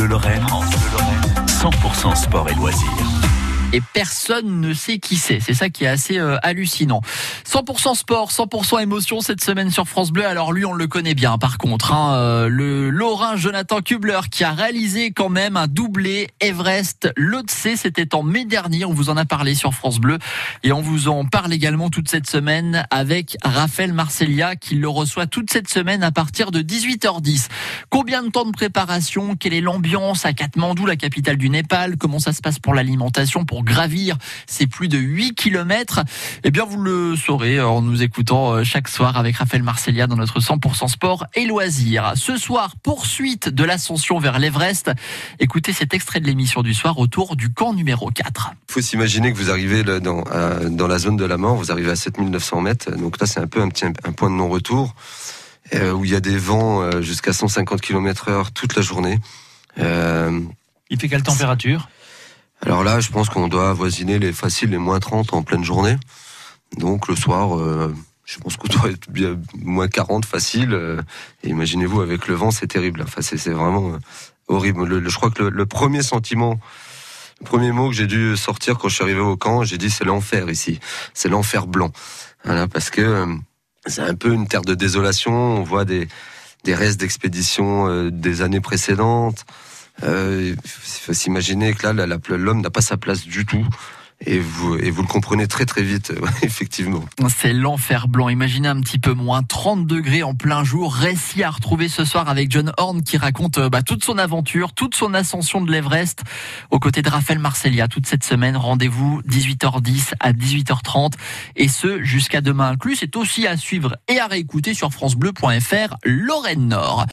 Bleu Lorraine, 100% sport et loisirs et personne ne sait qui c'est. C'est ça qui est assez euh, hallucinant. 100% sport, 100% émotion cette semaine sur France Bleu. Alors lui, on le connaît bien. Par contre, hein, euh, le Lorrain Jonathan Kubler qui a réalisé quand même un doublé Everest Lhotse. C'était en mai dernier. On vous en a parlé sur France Bleu et on vous en parle également toute cette semaine avec Raphaël Marcellia qui le reçoit toute cette semaine à partir de 18h10. Combien de temps de préparation? Quelle est l'ambiance à Katmandou, la capitale du Népal? Comment ça se passe pour l'alimentation, gravir ces plus de 8 kilomètres Eh bien, vous le saurez en nous écoutant euh, chaque soir avec Raphaël Marcellia dans notre 100% sport et loisirs. Ce soir, poursuite de l'ascension vers l'Everest. Écoutez cet extrait de l'émission du soir autour du camp numéro 4. Il faut s'imaginer que vous arrivez dans, dans la zone de la mort, vous arrivez à 7900 mètres. Donc là, c'est un peu un, petit, un point de non-retour euh, où il y a des vents euh, jusqu'à 150 km heure toute la journée. il fait quelle température? Alors là, je pense qu'on doit avoisiner les faciles les moins 30 en pleine journée. Donc le soir, euh, je pense qu'on doit être bien moins 40 facile. Euh, imaginez-vous avec le vent, c'est terrible. Enfin, c'est vraiment euh, horrible. je crois que le, premier sentiment, le premier mot que j'ai dû sortir quand je suis arrivé au camp, j'ai dit c'est l'enfer ici. C'est l'enfer blanc. Voilà, parce que c'est un peu une terre de désolation. On voit des, des restes d'expéditions des années précédentes. Euh, il faut s'imaginer que là, l'homme n'a pas sa place du tout. Et vous, et vous le comprenez très très vite, effectivement. C'est l'enfer blanc. Imaginez un petit peu moins, 30 degrés en plein jour. Récit à retrouver ce soir avec John Horn qui raconte euh, bah, toute son aventure, toute son ascension de l'Everest aux côtés de Raphaël Marcellia toute cette semaine. Rendez-vous 18h10 à 18h30 et ce jusqu'à demain inclus. C'est aussi à suivre et à réécouter sur francebleu.fr Lorraine Nord.